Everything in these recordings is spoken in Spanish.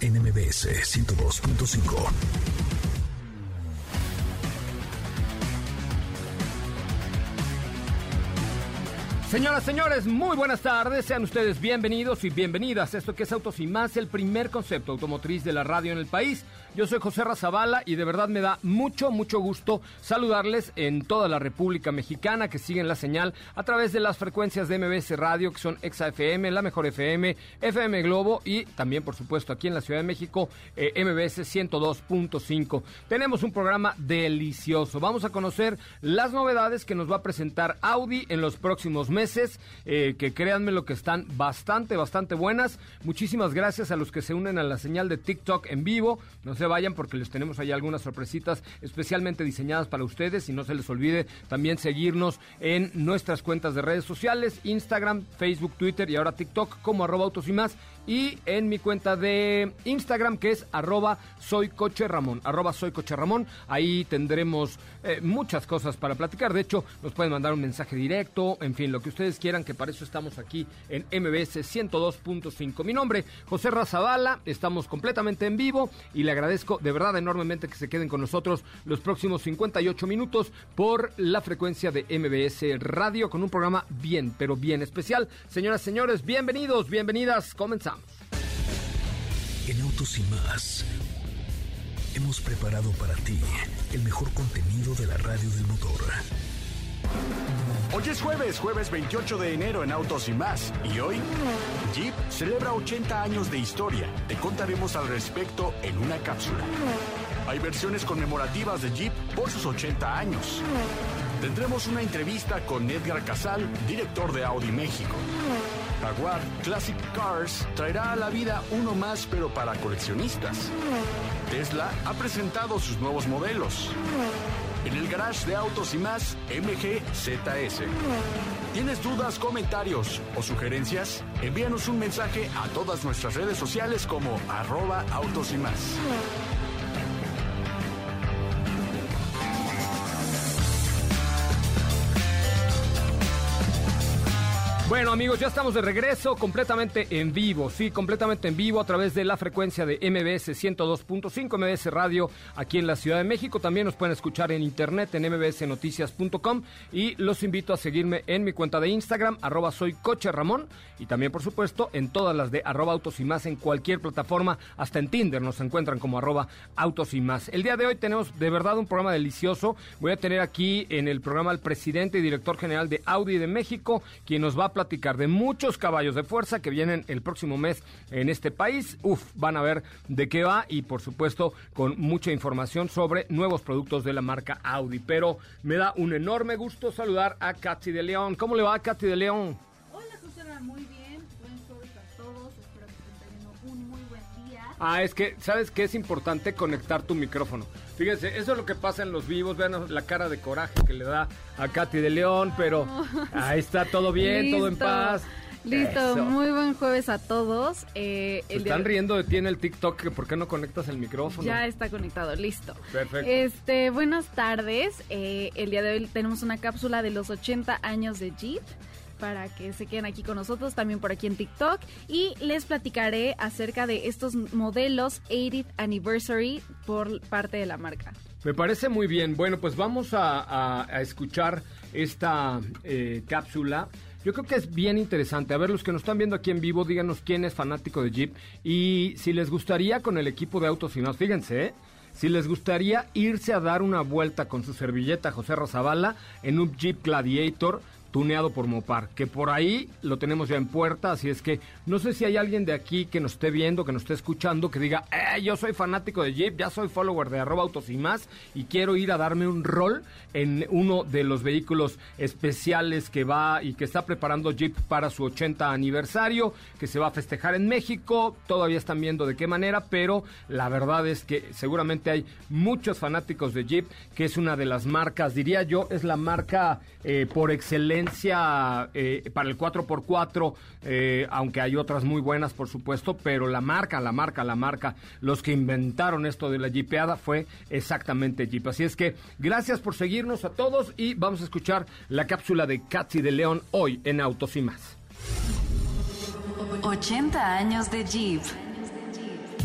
NMBS 102.5. Señoras, señores, muy buenas tardes. Sean ustedes bienvenidos y bienvenidas. Esto que es Autos y Más, el primer concepto automotriz de la radio en el país. Yo soy José Razabala y de verdad me da mucho, mucho gusto saludarles en toda la República Mexicana que siguen la señal a través de las frecuencias de MBS Radio, que son Exa FM, La Mejor FM, FM Globo y también, por supuesto, aquí en la Ciudad de México, eh, MBS 102.5. Tenemos un programa delicioso. Vamos a conocer las novedades que nos va a presentar Audi en los próximos meses eh, que créanme lo que están bastante, bastante buenas. Muchísimas gracias a los que se unen a la señal de TikTok en vivo. No vayan porque les tenemos ahí algunas sorpresitas especialmente diseñadas para ustedes y no se les olvide también seguirnos en nuestras cuentas de redes sociales, Instagram, Facebook, Twitter y ahora TikTok como arroba autos y más y en mi cuenta de Instagram que es arroba soy coche Ramón, arroba soy coche Ramón. Ahí tendremos eh, muchas cosas para platicar. De hecho, nos pueden mandar un mensaje directo, en fin, lo que ustedes quieran, que para eso estamos aquí en MBS 102.5. Mi nombre, José Razabala, estamos completamente en vivo y le agradezco de verdad enormemente que se queden con nosotros los próximos 58 minutos por la frecuencia de MBS Radio con un programa bien, pero bien especial. Señoras, señores, bienvenidos, bienvenidas, comenzamos. En Autos y más hemos preparado para ti el mejor contenido de la radio del motor. Hoy es jueves, jueves 28 de enero en Autos y más. Y hoy, Jeep celebra 80 años de historia. Te contaremos al respecto en una cápsula. Hay versiones conmemorativas de Jeep por sus 80 años. Tendremos una entrevista con Edgar Casal, director de Audi México. Jaguar Classic Cars traerá a la vida uno más pero para coleccionistas. Tesla ha presentado sus nuevos modelos. En el garage de autos y más, MGZS. ¿Tienes dudas, comentarios o sugerencias? Envíanos un mensaje a todas nuestras redes sociales como arroba autos y más. Bueno amigos, ya estamos de regreso completamente en vivo, sí, completamente en vivo a través de la frecuencia de MBS 102.5 MBS Radio aquí en la Ciudad de México. También nos pueden escuchar en internet en mbsnoticias.com y los invito a seguirme en mi cuenta de Instagram, arroba soy Ramón y también por supuesto en todas las de arroba autos y más en cualquier plataforma, hasta en Tinder nos encuentran como arroba autos y más. El día de hoy tenemos de verdad un programa delicioso. Voy a tener aquí en el programa al presidente y director general de Audi de México, quien nos va a platicar de muchos caballos de fuerza que vienen el próximo mes en este país. Uf, van a ver de qué va y por supuesto con mucha información sobre nuevos productos de la marca Audi. Pero me da un enorme gusto saludar a Katy de León. ¿Cómo le va Katy de León? Hola Susana, muy bien. Ah, es que, ¿sabes qué? Es importante conectar tu micrófono. Fíjense, eso es lo que pasa en los vivos. Vean la cara de coraje que le da a Katy de León, pero ahí está todo bien, todo en paz. Listo, Eso. muy buen jueves a todos. Eh, Se el día- están riendo de ti en el TikTok, que ¿por qué no conectas el micrófono? Ya está conectado, listo. Perfecto. Este, buenas tardes. Eh, el día de hoy tenemos una cápsula de los 80 años de Jeep para que se queden aquí con nosotros, también por aquí en TikTok. Y les platicaré acerca de estos modelos 80th Anniversary por parte de la marca. Me parece muy bien. Bueno, pues vamos a, escuchar esta eh, cápsula Yo creo que es bien interesante. A ver, los que nos están viendo aquí en vivo, díganos quién es fanático de Jeep y si les gustaría con el equipo de autos más. Fíjense, ¿eh? si les gustaría irse a dar una vuelta con su servilleta José Razabala en un Jeep Gladiator tuneado por Mopar, que por ahí lo tenemos ya en puerta, así es que no sé si hay alguien de aquí que nos esté viendo, que nos esté escuchando, que diga, eh, yo soy fanático de Jeep, ya soy follower de arroba autos y más, y quiero ir a darme un rol en uno de los vehículos especiales que va y que está preparando Jeep para su 80 aniversario, que se va a festejar en México, todavía están viendo de qué manera, pero la verdad es que seguramente hay muchos fanáticos de Jeep, que es una de las marcas, diría yo, es la marca eh, por excelencia eh, para el 4x4, eh, aunque hay otras muy buenas, por supuesto, pero la marca, la marca, la marca, los que inventaron esto de la jipeada fue exactamente Jeep. Así es que gracias por seguirnos a todos y vamos a escuchar la cápsula de Katsi de León hoy en Autos y más. 80 años de Jeep.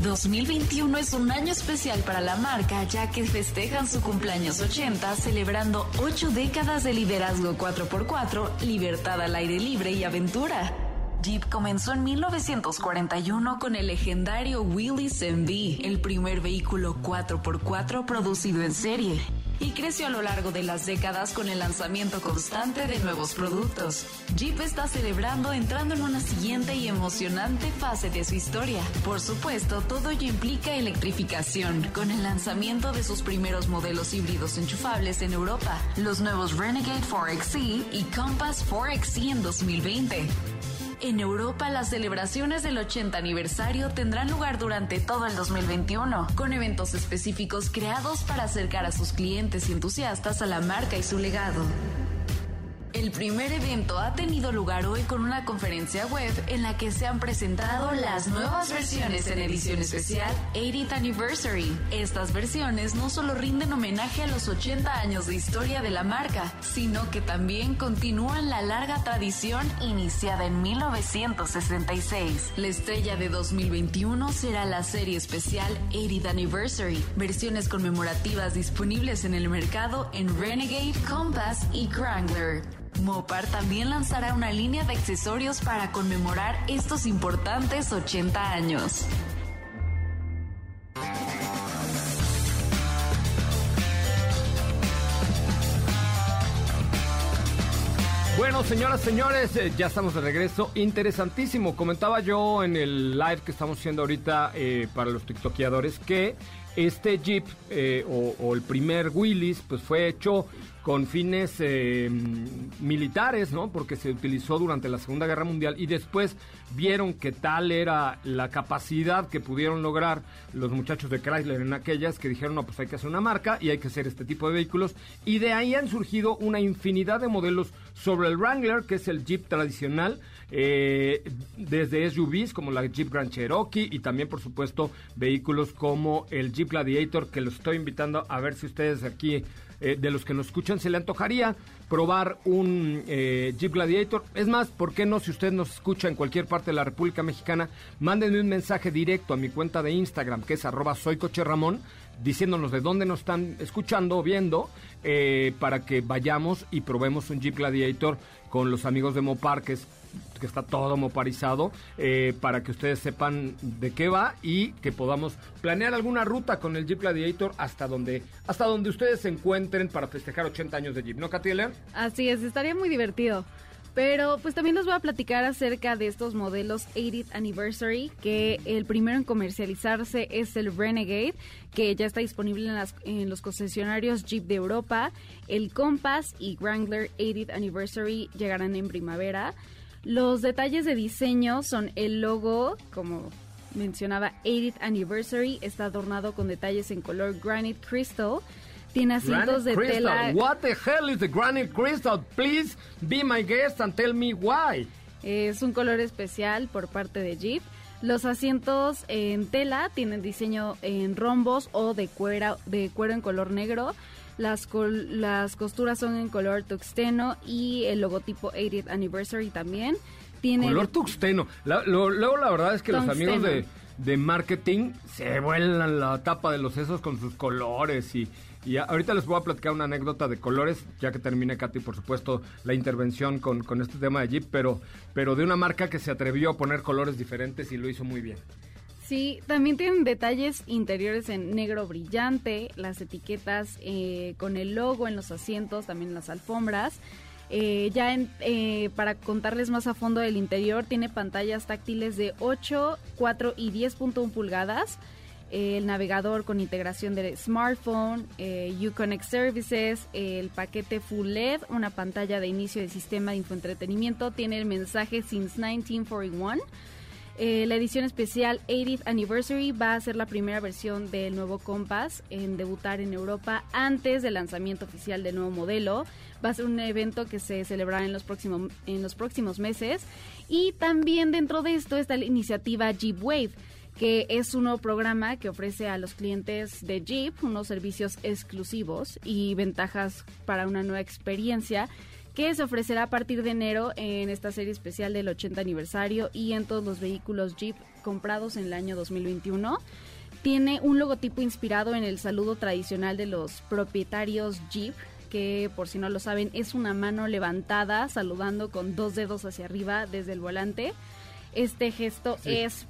2021 es un año especial para la marca ya que festejan su cumpleaños 80 celebrando 8 décadas de liderazgo 4x4, libertad al aire libre y aventura. Jeep comenzó en 1941 con el legendario Willys MV, el primer vehículo 4x4 producido en serie y creció a lo largo de las décadas con el lanzamiento constante de nuevos productos. Jeep está celebrando entrando en una siguiente y emocionante fase de su historia. Por supuesto, todo ello implica electrificación, con el lanzamiento de sus primeros modelos híbridos enchufables en Europa, los nuevos Renegade 4XE y Compass 4XE en 2020. En Europa, las celebraciones del 80 aniversario tendrán lugar durante todo el 2021, con eventos específicos creados para acercar a sus clientes y entusiastas a la marca y su legado. El primer evento ha tenido lugar hoy con una conferencia web en la que se han presentado las nuevas versiones en edición especial 80th Anniversary. Estas versiones no solo rinden homenaje a los 80 años de historia de la marca, sino que también continúan la larga tradición iniciada en 1966. La estrella de 2021 será la serie especial 80th Anniversary, versiones conmemorativas disponibles en el mercado en Renegade, Compass y Wrangler. Mopar también lanzará una línea de accesorios para conmemorar estos importantes 80 años. Bueno, señoras, señores, eh, ya estamos de regreso. Interesantísimo. Comentaba yo en el live que estamos haciendo ahorita eh, para los tiktokeadores que este Jeep eh, o, el primer Willys pues fue hecho con fines eh, militares, ¿no? Porque se utilizó durante la Segunda Guerra Mundial y después vieron que tal era la capacidad que pudieron lograr los muchachos de Chrysler en aquellas que dijeron, no, pues hay que hacer una marca y hay que hacer este tipo de vehículos. Y de ahí han surgido una infinidad de modelos sobre el Wrangler, que es el Jeep tradicional, eh, desde SUVs como la Jeep Grand Cherokee y también, por supuesto, vehículos como el Jeep Gladiator, que los estoy invitando a ver si ustedes aquí eh, de los que nos escuchan se le antojaría probar un eh, Jeep Gladiator. Es más, ¿por qué no? Si usted nos escucha en cualquier parte de la República Mexicana, mándenme un mensaje directo a mi cuenta de Instagram, que es arroba soycocherramón, diciéndonos de dónde nos están escuchando o viendo, eh, para que vayamos y probemos un Jeep Gladiator con los amigos de Mopar, que es que está todo moparizado, eh, para que ustedes sepan de qué va y que podamos planear alguna ruta con el Jeep Gladiator hasta donde, hasta donde ustedes se encuentren para festejar 80 años de Jeep, ¿no, Katiela? Así es, estaría muy divertido. Pero pues también les voy a platicar acerca de estos modelos 80th Anniversary, que el primero en comercializarse es el Renegade, que ya está disponible en, en los concesionarios Jeep de Europa. El Compass y Wrangler 80th Anniversary llegarán en primavera. Los detalles de diseño son el logo, como mencionaba, 80th Anniversary, está adornado con detalles en color Granite Crystal. Tiene asientos de crystal. tela. What the hell is the granite crystal? Please be my guest and tell me why. Es un color especial por parte de Jeep. Los asientos en tela tienen diseño en rombos o de cuero, de cuero en color negro. Las, col- las costuras son en color tuxteno y el logotipo 80th Anniversary también. Tiene Color tuxteno. La- lo- luego la verdad es que los Tungsteno. amigos de de marketing, se vuelan la tapa de los sesos con sus colores y, y ahorita les voy a platicar una anécdota de colores, ya que termine Katy, por supuesto, la intervención con, con este tema de Jeep, pero, pero de una marca que se atrevió a poner colores diferentes y lo hizo muy bien. Sí, también tienen detalles interiores en negro brillante, las etiquetas eh, con el logo en los asientos, también las alfombras. Eh, ya eh, para contarles más a fondo del interior, tiene pantallas táctiles de 8, 4 y 10.1 pulgadas. el navegador con integración de smartphone, Uconnect Services, el paquete Full LED, una pantalla de inicio de sistema de infoentretenimiento, tiene el mensaje Since 1941 eh, la edición especial 80th Anniversary va a ser la primera versión del nuevo Compass en debutar en Europa antes del lanzamiento oficial del nuevo modelo. Va a ser un evento que se celebrará en los, próximos, en los próximos meses. Y también dentro de esto está la iniciativa Jeep Wave que es un nuevo programa que ofrece a los clientes de Jeep unos servicios exclusivos y ventajas para una nueva experiencia que se ofrecerá a partir de enero en esta serie especial del 80 aniversario y en todos los vehículos Jeep comprados en el año 2021. Tiene un logotipo inspirado en el saludo tradicional de los propietarios Jeep, que por si no lo saben es una mano levantada saludando con dos dedos hacia arriba desde el volante. Este gesto es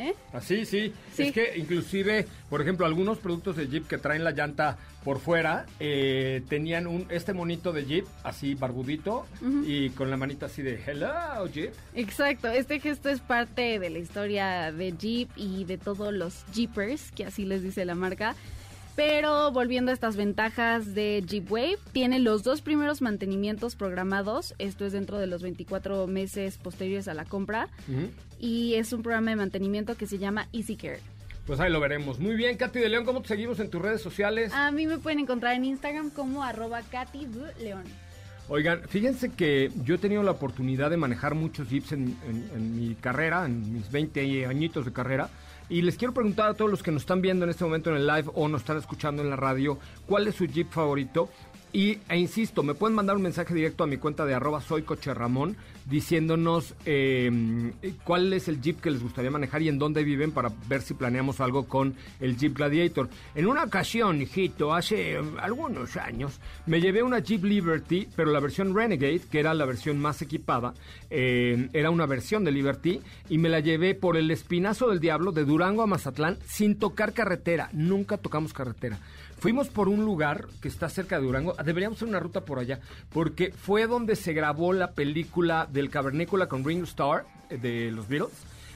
¿Eh? Así, sí. Es que inclusive, por ejemplo, algunos productos de Jeep que traen la llanta por fuera eh, tenían un este monito de Jeep así barbudito y con la manita así de Hello Jeep. Exacto, este gesto es parte de la historia de Jeep y de todos los Jeepers, que así les dice la marca. Pero volviendo a estas ventajas de Jeep Wave, tiene los dos primeros mantenimientos programados, esto es dentro de los 24 meses posteriores a la compra, y es un programa de mantenimiento que se llama Easy Care. Pues ahí lo veremos. Muy bien, Katy de León, ¿cómo te seguimos en tus redes sociales? A mí me pueden encontrar en Instagram como arroba Katy León. Oigan, fíjense que yo he tenido la oportunidad de manejar muchos Jeeps en, en mi carrera, en mis 20 añitos de carrera. Y les quiero preguntar a todos los que nos están viendo en este momento en el live o nos están escuchando en la radio, ¿cuál es su Jeep favorito? Y, e insisto, me pueden mandar un mensaje directo a mi cuenta de arroba soy coche Ramón diciéndonos em, cuál es el Jeep que les gustaría manejar y en dónde viven para ver si planeamos algo con el Jeep Gladiator. En una ocasión, hijito, hace em, algunos años, me llevé una Jeep Liberty, pero la versión Renegade, que era la versión más equipada, em, era una versión de Liberty, y me la llevé por el espinazo del diablo de Durango a Mazatlán sin tocar carretera. Nunca tocamos carretera. Fuimos por un lugar que está cerca de Durango. Deberíamos hacer una ruta por allá, porque fue donde se grabó la película del Cavernícola con Ringo Starr eh, de los Beatles.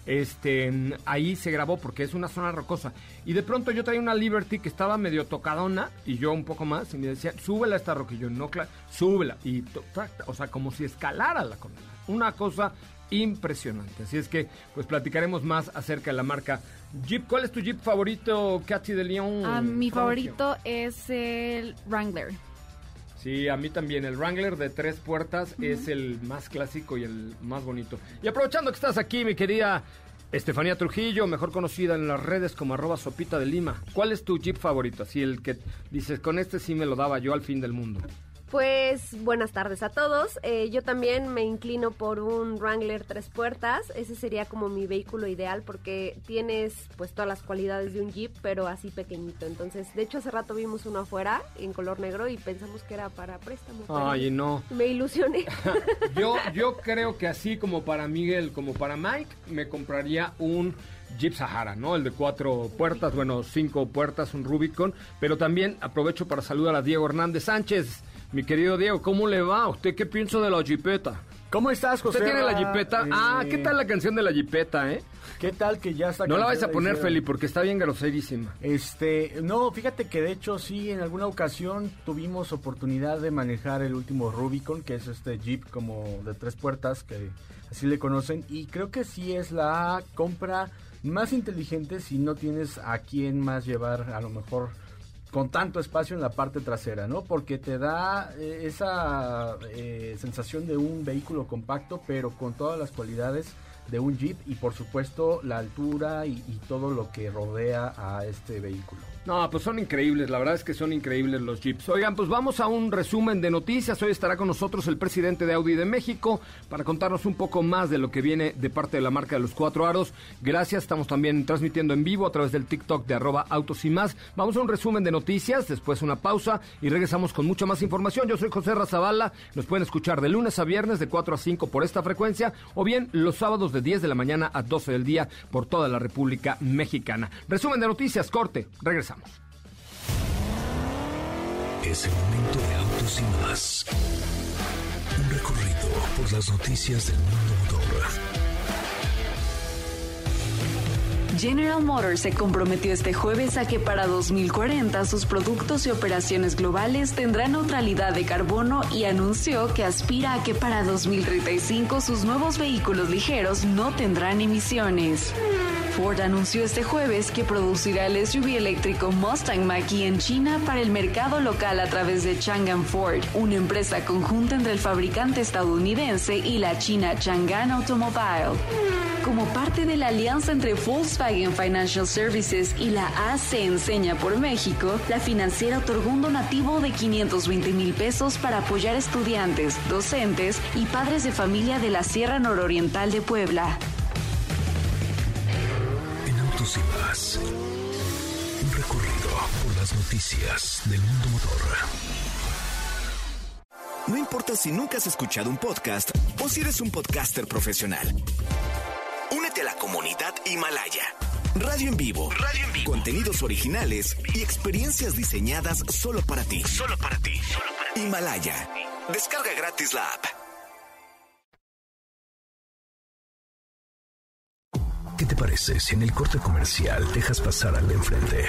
Este, ahí se grabó porque es una zona rocosa. Y de pronto yo traía una Liberty que estaba medio tocadona y yo un poco más y me decía, súbela a esta roca. Y yo, no, claro, súbela. Y, o sea, como si escalara la comida. Una cosa impresionante. Así es que, pues platicaremos más acerca de la marca Jeep. ¿Cuál es tu Jeep favorito, Katy de León? Ah, mi favorito es el Wrangler. Sí, a mí también. El Wrangler de tres puertas es el más clásico y el más bonito. Y aprovechando que estás aquí, mi querida Estefanía Trujillo, mejor conocida en las redes como arroba sopita de Lima. ¿Cuál es tu Jeep favorito? Así el que dices, con este sí me lo daba yo al fin del mundo. Pues buenas tardes a todos. Eh, yo también me inclino por un Wrangler tres puertas. Ese sería como mi vehículo ideal porque tienes pues todas las cualidades de un Jeep, pero así pequeñito. Entonces, de hecho hace rato vimos uno afuera en color negro y pensamos que era para préstamo. Ay, no. Me ilusioné. yo, yo creo que así como para Miguel, como para Mike, me compraría un Jeep Sahara, ¿no? El de cuatro puertas, bueno, cinco puertas, un Rubicon. Pero también aprovecho para saludar a Diego Hernández Sánchez mi querido Diego, ¿cómo le va? ¿Usted qué piensa de la jipeta? ¿Cómo estás, José? ¿Usted tiene la jipeta? Ah, ¿qué tal la canción de la jipeta, eh? ¿Qué tal que ya está? No la vais a poner, Feli, porque está bien groserísima. Este, no, fíjate que de hecho sí, en alguna ocasión tuvimos oportunidad de manejar el último Rubicon, que es este Jeep como de tres puertas, que así le conocen, y creo que sí es la compra más inteligente si no tienes a quién más llevar a lo mejor con tanto espacio en la parte trasera, ¿no? Porque te da eh, esa eh, sensación de un vehículo compacto, pero con todas las cualidades de un Jeep y por supuesto la altura y, todo lo que rodea a este vehículo. No, pues son increíbles, la verdad es que son increíbles los Jeeps. Oigan, pues vamos a un resumen de noticias. Hoy estará con nosotros el presidente de Audi de México para contarnos un poco más de lo que viene de parte de la marca de los cuatro aros. Gracias, estamos también transmitiendo en vivo a través del TikTok de arroba autos y más. Vamos a un resumen de noticias, después una pausa y regresamos con mucha más información. Yo soy José Razabala, nos pueden escuchar de lunes a viernes de 4 a 5 por esta frecuencia o bien los sábados de 10 de la mañana a 12 del día por toda la República Mexicana. Resumen de noticias, corte, regresamos. Es el momento de autos y más. Un recorrido por las noticias del mundo motor. General Motors se comprometió este jueves a que para 2040 sus productos y operaciones globales tendrán neutralidad de carbono y anunció que aspira a que para 2035 sus nuevos vehículos ligeros no tendrán emisiones. Ford anunció este jueves que producirá el SUV eléctrico Mustang Mach-E en China para el mercado local a través de Chang'an Ford, una empresa conjunta entre el fabricante estadounidense y la china Chang'an Automobile. Como parte de la alianza entre Volkswagen Financial Services y la AC Enseña por México, la financiera otorgó un donativo de 520 mil pesos para apoyar estudiantes, docentes y padres de familia de la Sierra Nororiental de Puebla. Las noticias del mundo motor. No importa si nunca has escuchado un podcast o si eres un podcaster profesional. Únete a la comunidad Himalaya. Radio en vivo. Radio en vivo. Contenidos originales y experiencias diseñadas solo para ti. Solo para ti. Himalaya. Descarga gratis la app. ¿Qué te parece si en el corte comercial dejas pasar al de enfrente?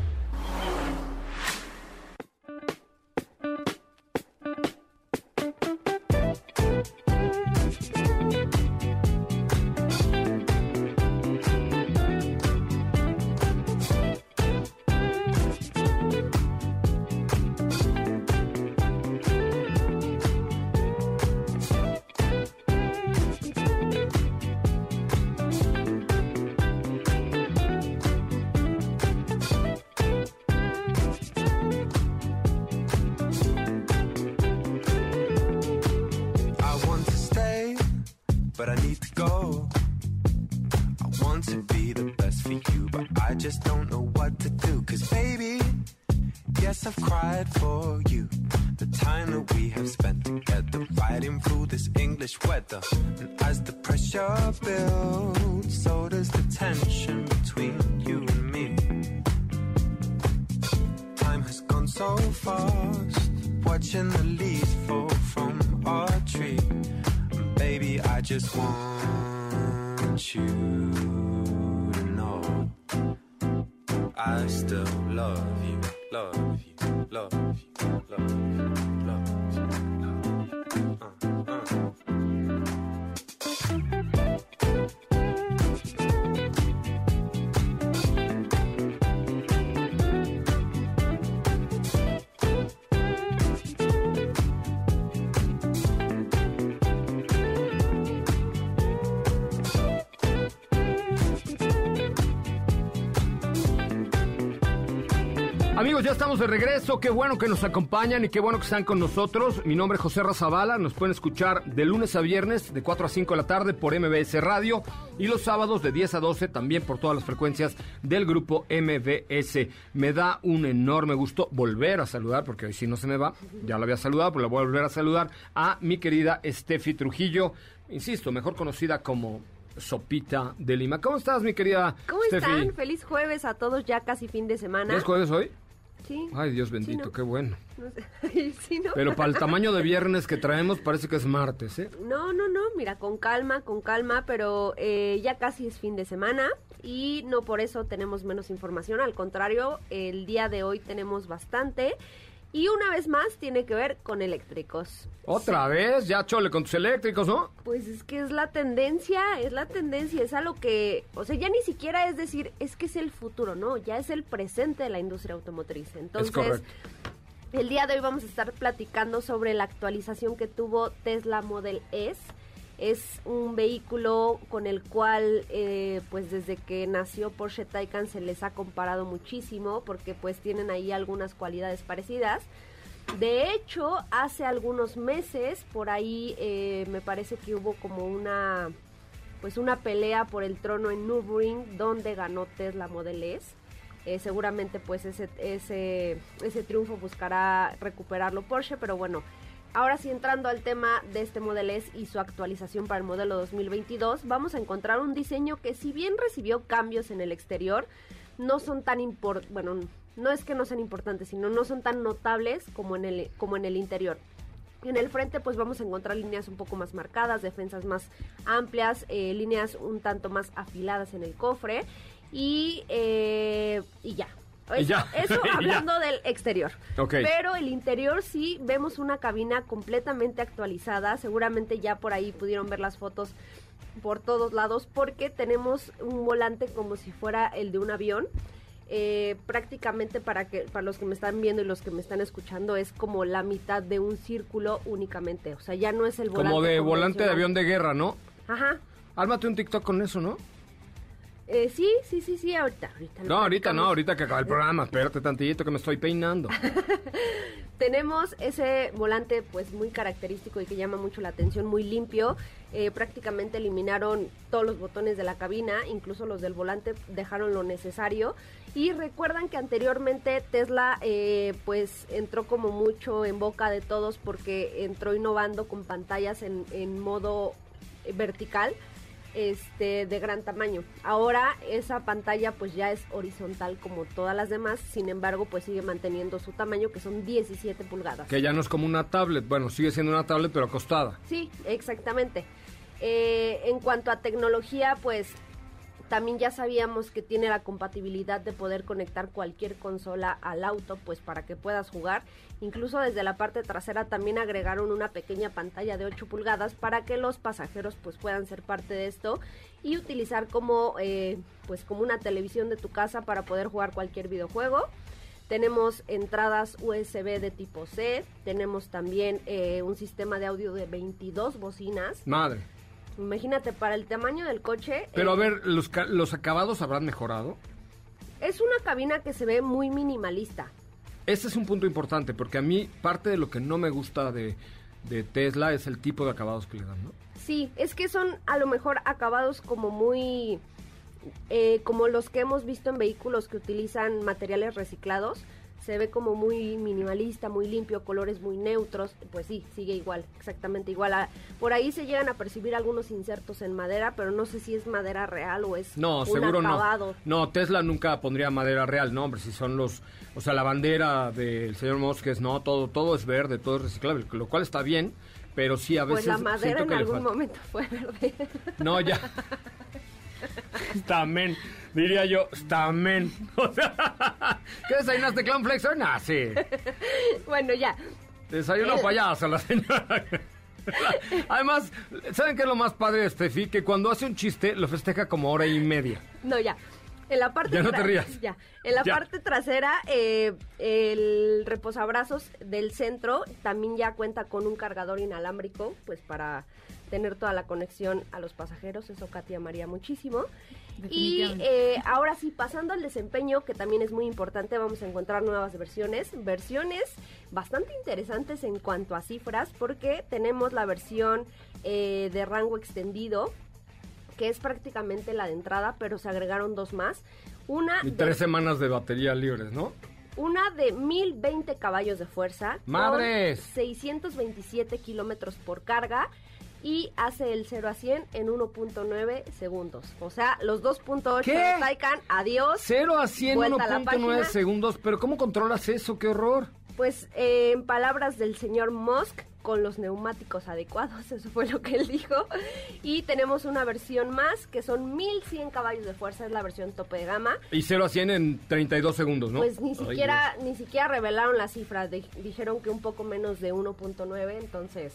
I still love you, love you, love you, estamos de regreso. Qué bueno que nos acompañan y qué bueno que están con nosotros. Mi nombre es José Razabala. Nos pueden escuchar de lunes a viernes de 4 a 5 de la tarde por MBS Radio y los sábados de 10 a 12 también por todas las frecuencias del grupo MBS. Me da un enorme gusto volver a saludar, porque hoy sí no se me va. Ya la había saludado, pero la voy a volver a saludar a mi querida Steffi Trujillo. Insisto, mejor conocida como Sopita de Lima. ¿Cómo estás, mi querida ¿Cómo Steffi? están? Feliz jueves a todos, ya casi fin de semana. ¿Es jueves hoy? Sí. Ay, Dios bendito, Sí, no. qué bueno. No sé. Sí, ¿no? Pero para el tamaño de viernes que traemos parece que es martes, ¿eh? No, no, no, mira, con calma, con calma, pero eh, ya casi es fin de semana y no por eso tenemos menos información, al contrario, el día de hoy tenemos bastante Y una vez más tiene que ver con eléctricos. Otra vez, ya chole con tus eléctricos, ¿no? Pues es que es la tendencia, es la tendencia, es algo que, o sea, ya ni siquiera es decir, es que es el futuro, no, ya es el presente de la industria automotriz. Entonces, correcto. el día de hoy vamos a estar platicando sobre la actualización que tuvo Tesla Model S. Es un vehículo con el cual, eh, pues desde que nació Porsche Taycan se les ha comparado muchísimo porque pues tienen ahí algunas cualidades parecidas. De hecho, hace algunos meses, por ahí eh, me parece que hubo como una, pues una pelea por el trono en Nürburgring, donde ganó Tesla Model S. Eh, seguramente pues ese, ese, ese triunfo buscará recuperarlo Porsche, pero bueno, ahora sí entrando al tema de este Model S y su actualización para el modelo 2022, vamos a encontrar un diseño que si bien recibió cambios en el exterior, no son tan importantes, bueno, no es que no sean importantes, sino no son tan notables como en el, como en el interior. En el frente pues vamos a encontrar líneas un poco más marcadas, defensas más amplias, eh, líneas un tanto más afiladas en el cofre y, eh, y ya. Eso, ya. hablando del exterior. Pero el interior sí vemos una cabina completamente actualizada. Seguramente ya por ahí pudieron ver las fotos por todos lados porque tenemos un volante como si fuera el de un avión. Eh, prácticamente para que para los que me están viendo y los que me están escuchando es como la mitad de un círculo únicamente, o sea ya no es el volante Como de volante de avión de guerra, ¿no? Ajá, Ármate un TikTok con eso, ¿no? Eh, sí, sí, sí, sí, ahorita, ahorita. No, ahorita no, ahorita que acaba el programa. Espérate tantito que me estoy peinando. Tenemos ese volante pues muy característico y que llama mucho la atención, muy limpio. Eh, prácticamente eliminaron todos los botones de la cabina, incluso los del volante dejaron lo necesario. Y recuerdan que anteriormente Tesla eh, pues entró como mucho en boca de todos porque entró innovando con pantallas en, en modo eh, vertical este de gran tamaño. Ahora esa pantalla pues ya es horizontal como todas las demás, sin embargo pues sigue manteniendo su tamaño que son 17 pulgadas. Que ya no es como una tablet. Bueno, sigue siendo una tablet, pero acostada. Sí, exactamente. Eh, en cuanto a tecnología pues también ya sabíamos que tiene la compatibilidad de poder conectar cualquier consola al auto, pues para que puedas jugar. Incluso desde la parte trasera también agregaron una pequeña pantalla de 8 pulgadas para que los pasajeros pues puedan ser parte de esto y utilizar como eh, pues como una televisión de tu casa para poder jugar cualquier videojuego. Tenemos entradas USB de tipo C, tenemos también eh, un sistema de audio de 22 bocinas. Madre. Imagínate, para el tamaño del coche. Pero eh, a ver, ¿los, ¿los acabados habrán mejorado? Es una cabina que se ve muy minimalista. Este es un punto importante, porque a mí parte de lo que no me gusta de, de Tesla es el tipo de acabados que le dan, ¿no? Sí, es que son a lo mejor acabados como muy... eh, como los que hemos visto en vehículos que utilizan materiales reciclados. Se ve como muy minimalista, muy limpio, colores muy neutros. Pues sí, sigue igual, exactamente igual. A- por ahí se llegan a percibir algunos insertos en madera, pero no sé si es madera real o es No, un seguro acabado. no. No, Tesla nunca pondría madera real, no, hombre, si son los... O sea, la bandera del señor Musk es, no, todo, todo es verde, todo es reciclable, lo cual está bien, pero sí a veces Pues la madera siento en algún momento fue verde. No, ya. Stamen, diría yo, stamen. O sea, ¿qué desayunaste, Clown Flex? hoy? Nah, sí. bueno, ya. Desayuno El- payaso la señora. Además, ¿saben qué es lo más padre de Steffi? Que cuando hace un chiste lo festeja como hora y media. No, ya. En la parte Ya no te rías. Ya. En la Ya. parte trasera, eh, el reposabrazos del centro también ya cuenta con un cargador inalámbrico, pues para tener toda la conexión a los pasajeros. Eso Katia amaría muchísimo. Y eh, ahora sí, pasando al desempeño, que también es muy importante, vamos a encontrar nuevas versiones. Versiones bastante interesantes en cuanto a cifras, porque tenemos la versión eh, de rango extendido, que es prácticamente la de entrada, pero se agregaron dos más. Una Y de, tres semanas de batería libres, ¿no? una de 1020 caballos de fuerza. con ¡Madres! 627 kilómetros por carga. Y hace el 0 a 100 en 1.9 segundos. O sea, los 2.8 ¿Qué? de Taycan, adiós. 0 a 100, Vuelta a la 1.9 página. segundos. Pero ¿cómo controlas eso? ¡Qué horror! Pues eh, en palabras del señor Musk, con los neumáticos adecuados, eso fue lo que él dijo. Y tenemos una versión más que son 1100 caballos de fuerza, es la versión tope de gama. Y 0 a 100 en 32 segundos, ¿no? Pues ni Ay, siquiera ni siquiera revelaron las cifras, de- dijeron que un poco menos de 1.9, entonces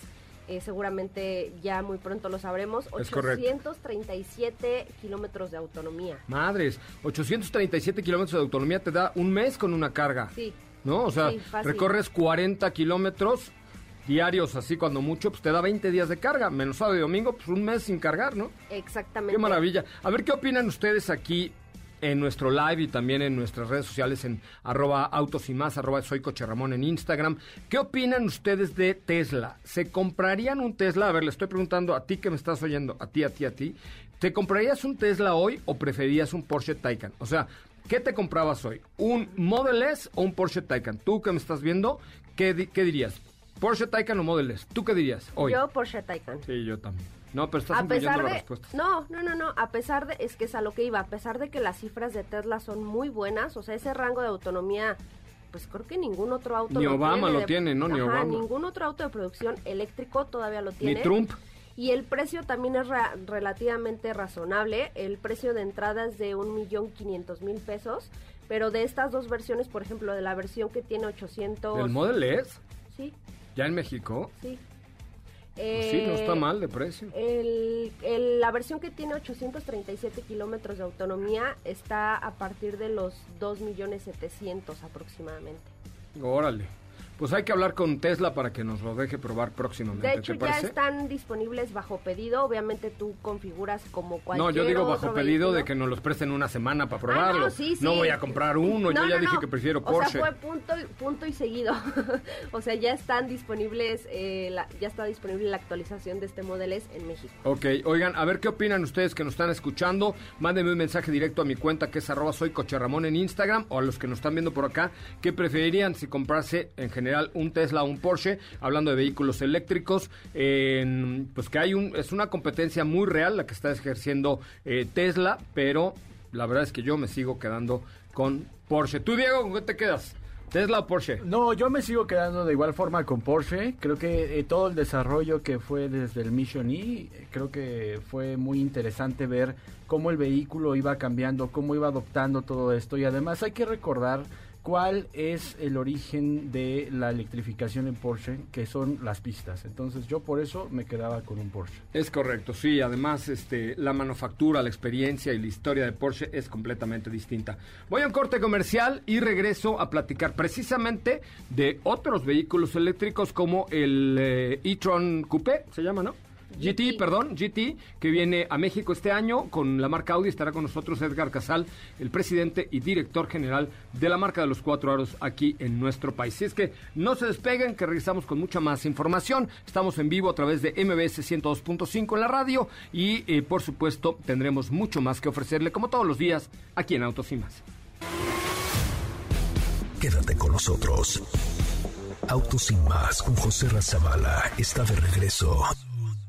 eh, seguramente ya muy pronto lo sabremos. Es correcto. 837 kilómetros de autonomía. Madres, 837 kilómetros de autonomía te da un mes con una carga. Sí. ¿No? O sea, Sí, recorres 40 kilómetros diarios, así cuando mucho, pues te da 20 días de carga. Menos sábado y domingo, pues un mes sin cargar, ¿no? Exactamente. Qué maravilla. A ver, ¿qué opinan ustedes aquí en nuestro live y también en nuestras redes sociales en arroba autos y más, arroba soy Coche Ramón en Instagram? ¿Qué opinan ustedes de Tesla? ¿Se comprarían un Tesla? A ver, le estoy preguntando a ti que me estás oyendo, a ti, a ti, a ti. ¿Te comprarías un Tesla hoy o preferías un Porsche Taycan? O sea, ¿qué te comprabas hoy? ¿Un Model S o un Porsche Taycan? Tú que me estás viendo, ¿qué, di- qué dirías? ¿Porsche Taycan o Model S? ¿Tú qué dirías hoy? Yo Porsche Taycan. Sí, yo también. No, pero estás a pesar de no no no no a pesar de es que es a lo que iba a pesar de que las cifras de Tesla son muy buenas o sea ese rango de autonomía pues creo que ningún otro auto Ni lo Obama tiene lo de- tiene, ¿no? Ni Ajá, Obama. ningún otro auto de producción eléctrico todavía lo tiene Ni Trump. y el precio también es ra- relativamente razonable el precio de entrada es de un millón quinientos mil pesos pero de estas dos versiones por ejemplo de la versión que tiene 800 ¿El Model S? sí ¿Ya en México? sí Pues sí, no está Eh, mal de precio. El, el- la versión que tiene 837 kilómetros de autonomía está a partir de los 2.700.000 aproximadamente. Órale. Pues hay que hablar con Tesla para que nos lo deje probar próximamente. De hecho, ¿te ya están disponibles bajo pedido. Obviamente tú configuras como cualquier No, yo digo bajo pedido de que nos los presten una semana para Ah, probarlo. no, sí, sí. voy a comprar uno, yo ya no, dije que prefiero O Porsche. sea, fue punto, y- punto y seguido. o sea, ya están disponibles, eh, la- ya está disponible la actualización de este Model S en México. Ok, oigan, a ver qué opinan ustedes que nos están escuchando. Mándenme un mensaje directo a mi cuenta que es arroba soy en Instagram o a los que nos están viendo por acá, ¿qué preferirían si comprarse en general un Tesla o un Porsche? Hablando de vehículos eléctricos, pues que hay un, es una competencia muy real la que está ejerciendo eh, Tesla, pero la verdad es que yo me sigo quedando con Porsche. ¿Tú, Diego, con qué te quedas? ¿Tesla o Porsche? No, yo me sigo quedando de igual forma con Porsche. Creo que eh, todo el desarrollo que fue desde el Mission E, creo que fue muy interesante ver cómo el vehículo iba cambiando, cómo iba adoptando todo esto. Y además hay que recordar cuál es el origen de la electrificación en Porsche, que son las pistas. Entonces yo por eso me quedaba con un Porsche. Es correcto, sí. Además, este, la manufactura, la experiencia y la historia de Porsche es completamente distinta. Voy a un corte comercial y regreso a platicar precisamente de otros vehículos eléctricos como el eh, e-tron Coupé, se llama, ¿no? GT, perdón, GT, que viene a México este año con la marca Audi. Estará con nosotros Edgar Casal, el presidente y director general de la marca de los cuatro aros aquí en nuestro país. Si es que no se despeguen, que regresamos con mucha más información. Estamos en vivo a través de MBS 102.5 en la radio y, eh, por supuesto, tendremos mucho más que ofrecerle, como todos los días, aquí en Autos y Más. Quédate con nosotros. Autos sin más con José Razabala está de regreso.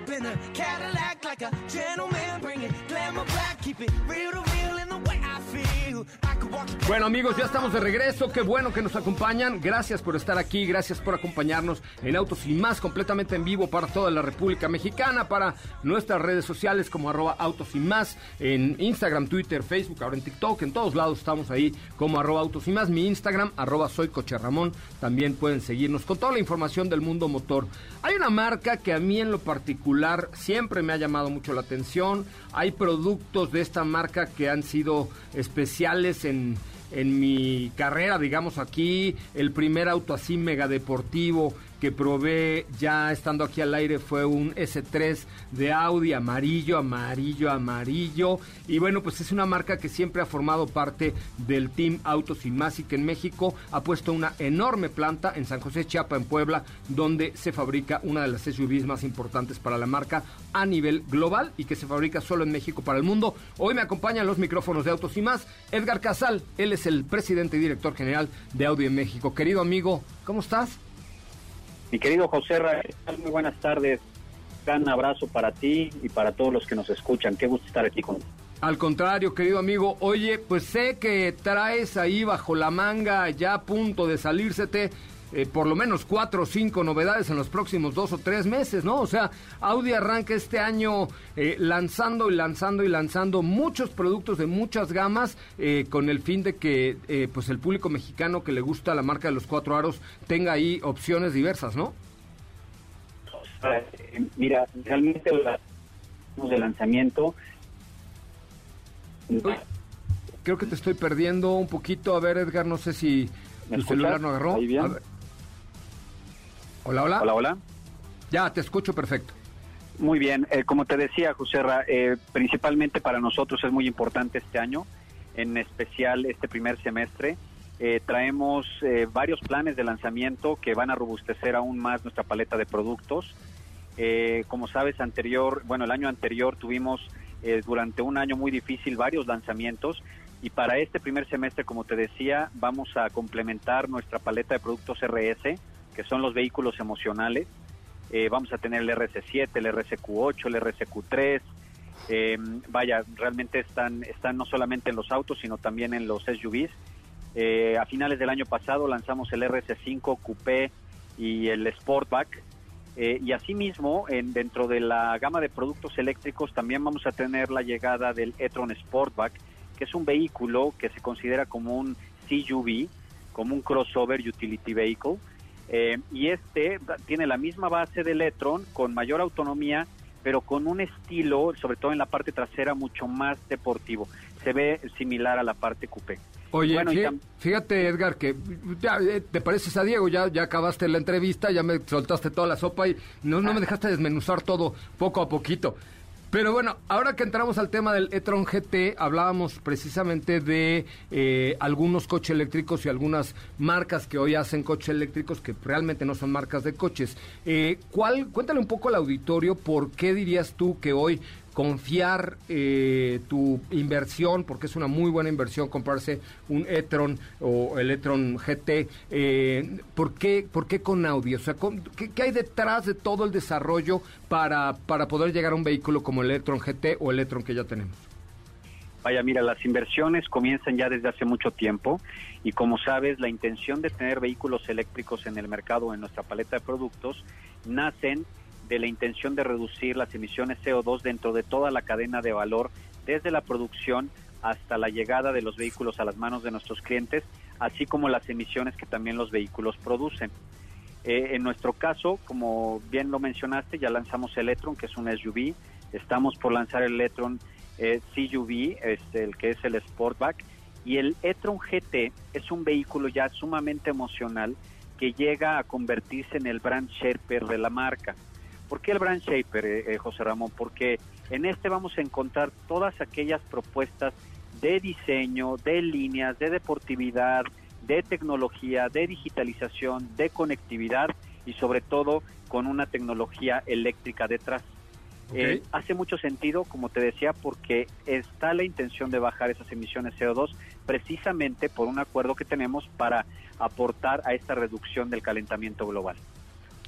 Up in a Cadillac like a gentleman. Bring it glamour back. Keep it real to real in the Bueno amigos, ya estamos de regreso, qué bueno que nos acompañan, gracias por estar aquí, gracias por acompañarnos en Autos y Más, completamente en vivo para toda la República Mexicana, para nuestras redes sociales como arroba Autos y Más, en Instagram, Twitter, Facebook, ahora en TikTok, en todos lados estamos ahí como arroba Autos y Más, mi Instagram, arroba soy Coche también pueden seguirnos con toda la información del mundo motor. Hay una marca que a mí en lo particular siempre me ha llamado mucho la atención, hay productos de esta marca que han sido especiales en en mi carrera, digamos aquí, el primer auto así mega deportivo que probé ya estando aquí al aire fue un S3 de Audi amarillo, amarillo, amarillo. Y bueno, pues es una marca que siempre ha formado parte del Team Autos y Más y que en México ha puesto una enorme planta en San José Chiapa, en Puebla, donde se fabrica una de las SUVs más importantes para la marca a nivel global y que se fabrica solo en México para el mundo. Hoy me acompañan los micrófonos de Autos y Más, Edgar Casal, él es el presidente y director general de Audi en México. Querido amigo, ¿cómo estás? Mi querido José Ra, muy buenas tardes. Gran abrazo para ti y para todos los que nos escuchan. Qué gusto estar aquí con Al contrario, querido amigo, oye, pues sé que traes ahí bajo la manga ya a punto de salírsete eh, por lo menos cuatro o cinco novedades en los próximos dos o tres meses, ¿no? O sea, Audi arranca este año eh, lanzando y lanzando y lanzando muchos productos de muchas gamas eh, con el fin de que eh, pues el público mexicano que le gusta la marca de los cuatro aros tenga ahí opciones diversas, ¿no? Mira, realmente la- de lanzamiento Uy, creo que te estoy perdiendo un poquito. A ver, Edgar, no sé si ¿Me tu celular no agarró. Ahí bien. A ver. Hola, hola. Hola, hola. Ya, te escucho perfecto. Muy bien, eh, como te decía, José Ra, eh, principalmente para nosotros es muy importante este año, en especial este primer semestre. Eh, traemos eh, varios planes de lanzamiento que van a robustecer aún más nuestra paleta de productos. Eh, como sabes, anterior, bueno, el año anterior tuvimos eh, durante un año muy difícil varios lanzamientos y para este primer semestre, como te decía, vamos a complementar nuestra paleta de productos RS, que son los vehículos emocionales. Eh, vamos a tener el RC7, el RCQ8, el RCQ3. Eh, vaya, realmente están, están no solamente en los autos, sino también en los SUVs. Eh, a finales del año pasado lanzamos el RC5 Coupé y el Sportback. Eh, y asimismo, en, dentro de la gama de productos eléctricos también vamos a tener la llegada del e-tron Sportback, que es un vehículo que se considera como un CUV, como un crossover utility vehicle. Eh, y este tiene la misma base del e-tron con mayor autonomía, pero con un estilo, sobre todo en la parte trasera, mucho más deportivo. Se ve similar a la parte coupé. Oye, Bueno, fíjate, Edgar, que ya eh, te pareces a Diego, ya, ya acabaste la entrevista, ya me soltaste toda la sopa y no, no me dejaste desmenuzar todo poco a poquito. Pero bueno, ahora que entramos al tema del e-tron GT, hablábamos precisamente de eh, algunos coches eléctricos y algunas marcas que hoy hacen coches eléctricos que realmente no son marcas de coches. Eh, ¿cuál, cuéntale un poco al auditorio por qué dirías tú que hoy confiar eh, tu inversión, porque es una muy buena inversión comprarse un e-tron o el e-tron GT. Eh, ¿por, qué, ¿Por qué con Audi? O sea, ¿qué, qué hay detrás de todo el desarrollo para, para poder llegar a un vehículo como el e-tron GT o el e-tron que ya tenemos? Vaya, mira, las inversiones comienzan ya desde hace mucho tiempo y como sabes, la intención de tener vehículos eléctricos en el mercado, en nuestra paleta de productos, nacen de la intención de reducir las emisiones CO2 dentro de toda la cadena de valor, desde la producción hasta la llegada de los vehículos a las manos de nuestros clientes, así como las emisiones que también los vehículos producen. Eh, en nuestro caso, como bien lo mencionaste, ya lanzamos el e-tron, que es un SUV. Estamos por lanzar el e-tron eh, CUV, este, el que es el Sportback. Y el e-tron GT es un vehículo ya sumamente emocional que llega a convertirse en el brand shaper de la marca. ¿Por qué el brand shaper, eh, eh, José Ramón? Porque en este vamos a encontrar todas aquellas propuestas de diseño, de líneas, de deportividad, de tecnología, de digitalización, de conectividad y sobre todo con una tecnología eléctrica detrás. Eh, hace mucho sentido, como te decía, porque está la intención de bajar esas emisiones CO2 precisamente por un acuerdo que tenemos para aportar a esta reducción del calentamiento global.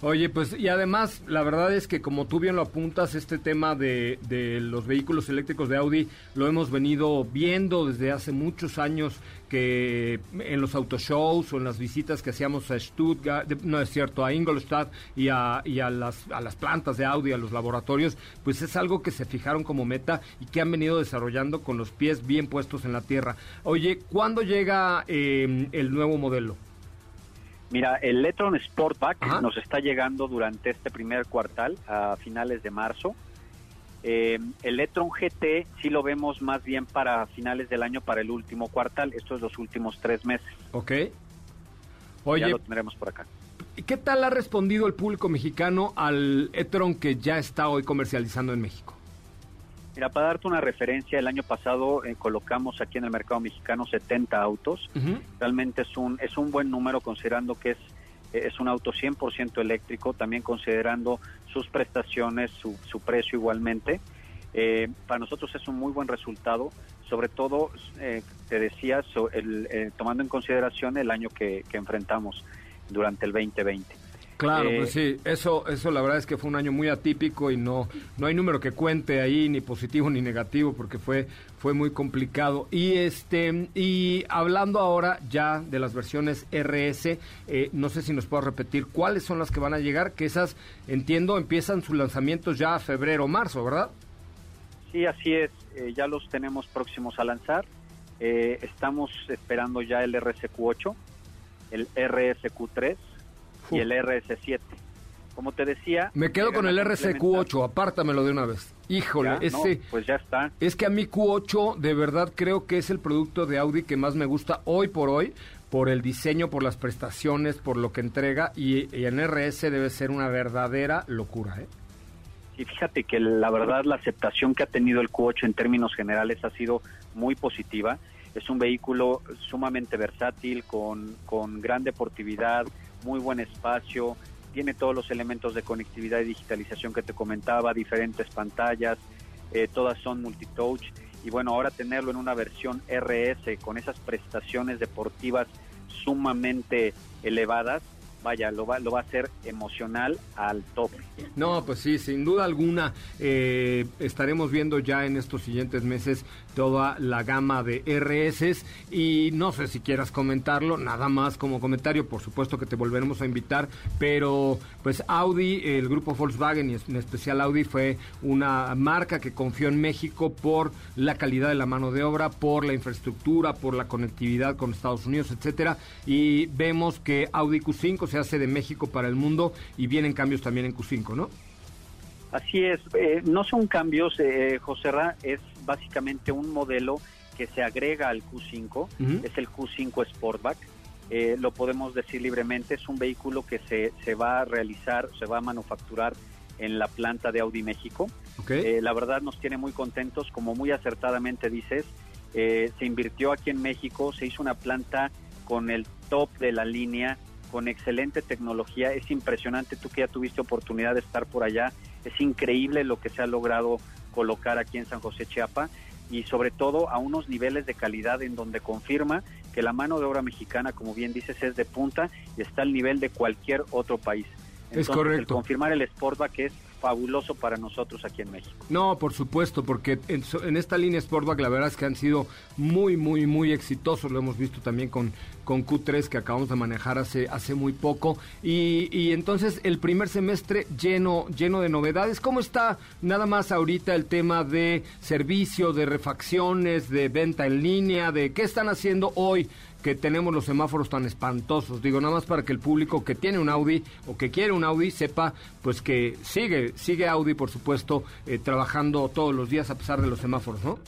Oye, pues y además la verdad es que como tú bien lo apuntas, este tema de, de, los vehículos eléctricos de Audi lo hemos venido viendo desde hace muchos años que en los autoshows o en las visitas que hacíamos a Stuttgart, no es cierto, a Ingolstadt y a, las, a las plantas de Audi, a los laboratorios, pues es algo que se fijaron como meta y que han venido desarrollando con los pies bien puestos en la tierra. Oye, ¿cuándo llega eh, el nuevo modelo? Mira, el Electron Sportback nos está llegando durante este primer cuartal, a finales de marzo. Eh, el Electron GT sí lo vemos más bien para finales del año, para el último cuartal. Esto es los últimos tres meses. Ok. Oye, ya lo tendremos por acá. ¿Qué tal ha respondido el público mexicano al e-tron que ya está hoy comercializando en México? Mira, para darte una referencia, el año pasado eh, colocamos aquí en el mercado mexicano 70 autos. Realmente es un es un buen número considerando que es eh, es un auto 100% eléctrico, también considerando sus prestaciones, su, su precio igualmente. Eh, para nosotros es un muy buen resultado, sobre todo, te decía, el, tomando en consideración el año que, que enfrentamos durante el 2020. Claro, pues sí, eso, eso la verdad es que fue un año muy atípico y no, no hay número que cuente ahí, ni positivo ni negativo, porque fue, fue muy complicado. Y este, y hablando ahora ya de las versiones RS, eh, no sé si nos puedo repetir cuáles son las que van a llegar, que esas, entiendo, empiezan sus lanzamientos ya a febrero o marzo, ¿verdad? Sí, así es, eh, ya los tenemos próximos a lanzar. Eh, estamos esperando ya el RSQ8, el RSQ3 y el RS7. Como te decía... Me quedo con el RSQ8, apártamelo de una vez. Híjole, ese... pues ya está. Es que a mí Q8 de verdad creo que es el producto de Audi que más me gusta hoy por hoy, por el diseño, por las prestaciones, por lo que entrega, y, en RS debe ser una verdadera locura, ¿eh? Y fíjate que la verdad la aceptación que ha tenido el Q8 en términos generales ha sido muy positiva. Es un vehículo sumamente versátil, con, con gran deportividad, muy buen espacio, tiene todos los elementos de conectividad y digitalización que te comentaba, diferentes pantallas, eh, todas son multitouch y bueno, ahora tenerlo en una versión RS con esas prestaciones deportivas sumamente elevadas, vaya, lo va, lo va a hacer emocional al tope. No, pues sí, sin duda alguna eh, estaremos viendo ya en estos siguientes meses toda la gama de RS y no sé si quieras comentarlo, nada más como comentario, por supuesto que te volveremos a invitar, pero pues Audi, el grupo Volkswagen y en especial Audi fue una marca que confió en México por la calidad de la mano de obra, por la infraestructura, por la conectividad con Estados Unidos, etcétera, y vemos que Audi Q5 se hace de México para el mundo y vienen cambios también en Q5, ¿no? Así es, eh, no son cambios, eh, José Ra, es básicamente un modelo que se agrega al Q5, es el Q5 Sportback. Eh, lo podemos decir libremente, es un vehículo que se, se va a realizar, se va a manufacturar en la planta de Audi México. Eh, la verdad nos tiene muy contentos, como muy acertadamente dices, se invirtió aquí en México, se hizo una planta con el top de la línea, con excelente tecnología, es impresionante, tú que ya tuviste oportunidad de estar por allá, es increíble lo que se ha logrado colocar aquí en San José Chiapa y sobre todo a unos niveles de calidad en donde confirma que la mano de obra mexicana, como bien dices, es de punta y está al nivel de cualquier otro país. es correcto. El confirmar el Sportback es fabuloso para nosotros aquí en México. No, por supuesto, porque en, esta línea Sportback la verdad es que han sido muy, muy, muy exitosos. Lo hemos visto también con, con Q3 que acabamos de manejar hace, hace muy poco. Y, y entonces el primer semestre lleno, lleno de novedades. ¿Cómo está nada más ahorita el tema de servicio, de refacciones, de venta en línea, de qué están haciendo hoy? Que tenemos los semáforos tan espantosos. Digo, nada más para que el público que tiene un Audi o que quiere un Audi sepa, pues que sigue, sigue Audi, por supuesto, eh, trabajando todos los días a pesar de los semáforos, ¿no?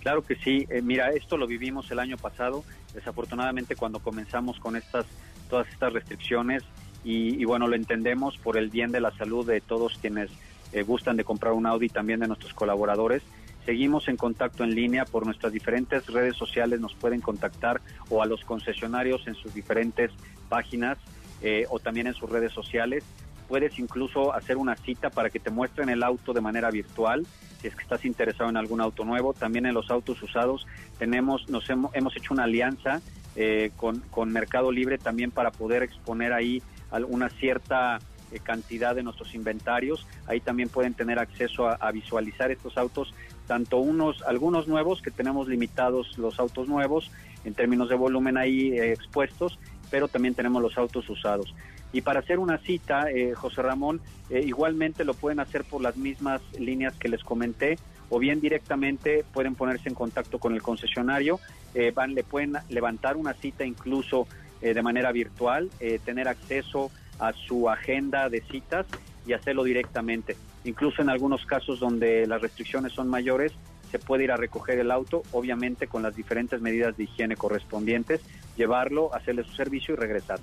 Claro que sí. Eh, mira, esto lo vivimos el año pasado. Desafortunadamente, cuando comenzamos con estas, todas estas restricciones, y, bueno, lo entendemos por el bien de la salud de todos quienes eh, gustan de comprar un Audi, también de nuestros colaboradores. Seguimos en contacto en línea por nuestras diferentes redes sociales, nos pueden contactar o a los concesionarios en sus diferentes páginas eh, o también en sus redes sociales. puedes incluso hacer una cita para que te muestren el auto de manera virtual si es que estás interesado en algún auto nuevo. También en los autos usados tenemos, nos hemos, hemos hecho una alianza eh, con, Mercado Libre también para poder exponer ahí al- una cierta eh, cantidad de nuestros inventarios. Ahí también pueden tener acceso a visualizar estos autos, tanto unos, algunos nuevos que tenemos limitados los autos nuevos en términos de volumen ahí eh, expuestos, pero también tenemos los autos usados. Y para hacer una cita, eh, José Ramón, eh, igualmente lo pueden hacer por las mismas líneas que les comenté, o bien directamente pueden ponerse en contacto con el concesionario, eh, van, le pueden levantar una cita incluso de manera virtual, tener acceso a su agenda de citas y hacerlo directamente. Incluso en algunos casos donde las restricciones son mayores, se puede ir a recoger el auto, obviamente con las diferentes medidas de higiene correspondientes, llevarlo, hacerle su servicio y regresar.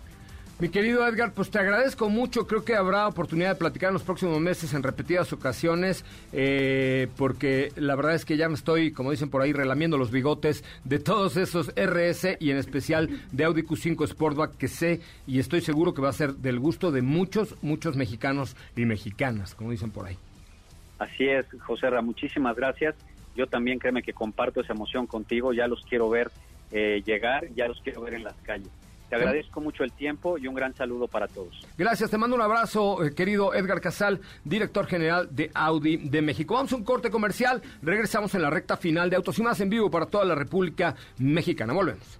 Mi querido Edgar, pues te agradezco mucho. Creo que habrá oportunidad de platicar en los próximos meses en repetidas ocasiones, eh, porque la verdad es que ya me estoy, como dicen por ahí, relamiendo los bigotes de todos esos RS y en especial de Audi Q5 Sportback que sé y estoy seguro que va a ser del gusto de muchos, muchos mexicanos y mexicanas, como dicen por ahí. Así es, José Ra, muchísimas gracias. Yo también créeme que comparto esa emoción contigo, ya los quiero ver eh, llegar, ya los quiero ver en las calles. Te agradezco mucho el tiempo y un gran saludo para todos. Gracias, te mando un abrazo, eh, querido Edgar Casal, director general de Audi de México. Vamos a un corte comercial, regresamos en la recta final de Autos y Más en vivo para toda la República Mexicana. Volvemos.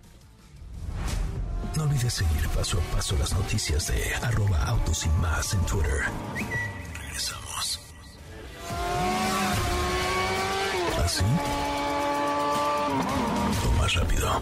No olvides seguir paso a paso las noticias de arroba autos y más en Twitter. Regresamos. ¿Así? O más rápido.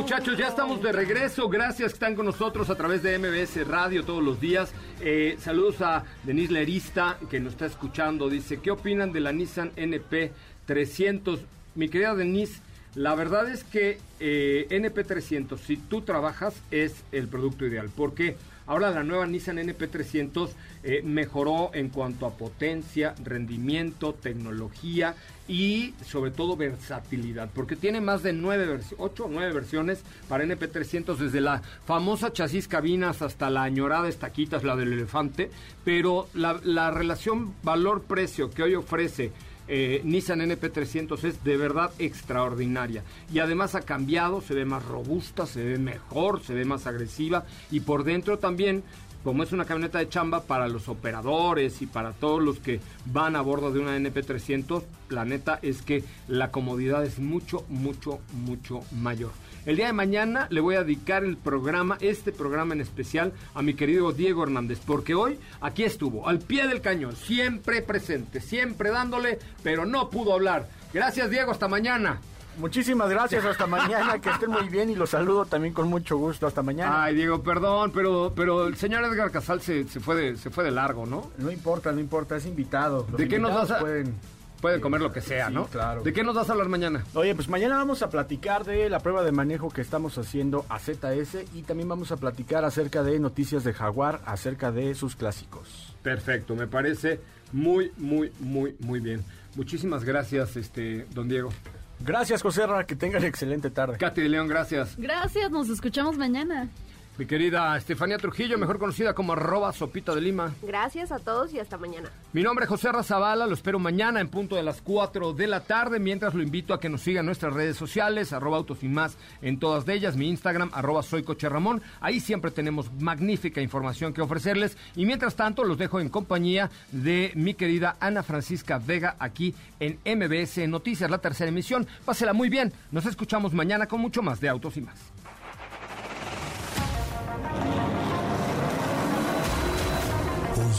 muchachos, ya estamos de regreso. Gracias que están con nosotros a través de MBS Radio todos los días. Eh, saludos a Denise Lerista, que nos está escuchando. Dice, ¿qué opinan de la Nissan NP 300? Mi querida Denise, la verdad es que eh, NP 300, si tú trabajas, es el producto ideal. Porque ahora la nueva Nissan NP 300 eh, mejoró en cuanto a potencia, rendimiento, tecnología y sobre todo versatilidad, porque tiene más de nueve, 8 o 9 versiones para NP300, desde la famosa chasis cabinas hasta la añorada estaquitas, la del elefante, pero la, la relación valor-precio que hoy ofrece eh, Nissan NP300 es de verdad extraordinaria. Y además ha cambiado, se ve más robusta, se ve mejor, se ve más agresiva y por dentro también como es una camioneta de chamba para los operadores y para todos los que van a bordo de una NP300, la neta es que la comodidad es mucho, mucho, mucho mayor. El día de mañana le voy a dedicar el programa, este programa en especial, a mi querido Diego Hernández, porque hoy aquí estuvo, al pie del cañón, siempre presente, siempre dándole, pero no pudo hablar. Gracias Diego, hasta mañana. Muchísimas gracias, hasta mañana, que estén muy bien y los saludo también con mucho gusto, hasta mañana. Ay, Diego, perdón, pero, pero el señor Edgar Casal se, se fue de, se fue de largo, ¿no? No importa, no importa, es invitado. Los ¿De qué nos vas a- pueden... Pueden comer lo que sea, Sí, ¿no? claro. ¿De qué nos vas a hablar mañana? Oye, pues mañana vamos a platicar de la prueba de manejo que estamos haciendo a ZS y también vamos a platicar acerca de noticias de Jaguar, acerca de sus clásicos. Perfecto, me parece muy, muy, muy, muy bien. Muchísimas gracias, este, don Diego. Gracias, José Ra, que tengan excelente tarde. Katy de León, gracias. Gracias, nos escuchamos mañana. Mi querida Estefanía Trujillo, mejor conocida como arroba sopita de lima. Gracias a todos y hasta mañana. Mi nombre es José Razabala, lo espero mañana en punto de las 4 de la tarde, mientras lo invito a que nos siga en nuestras redes sociales, arroba autos y más en todas de ellas, mi Instagram, arroba soy Coche Ramón, ahí siempre tenemos magnífica información que ofrecerles y mientras tanto los dejo en compañía de mi querida Ana Francisca Vega aquí en MBS Noticias, la tercera emisión. Pásela muy bien, nos escuchamos mañana con mucho más de Autos y más.